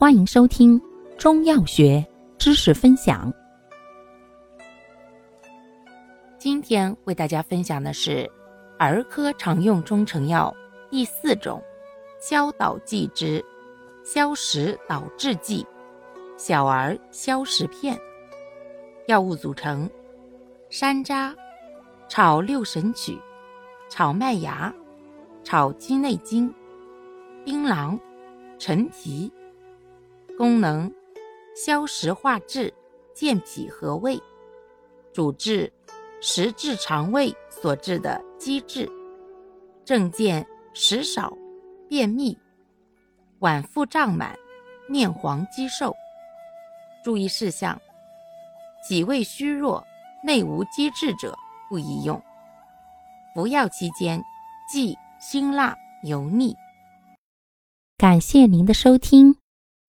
欢迎收听中药学知识分享。今天为大家分享的是儿科常用中成药第四种消导剂之消食导滞剂小儿消食片。药物组成：山楂、炒六神曲、炒麦芽、炒鸡内金、槟榔、陈皮。功能：消食化滞，健脾和胃，主治食滞肠胃所致的积滞。症见食少、便秘、脘腹胀满、面黄肌瘦。注意事项：脾胃虚弱、内无积滞者不宜用。服药期间忌辛辣、油腻。感谢您的收听。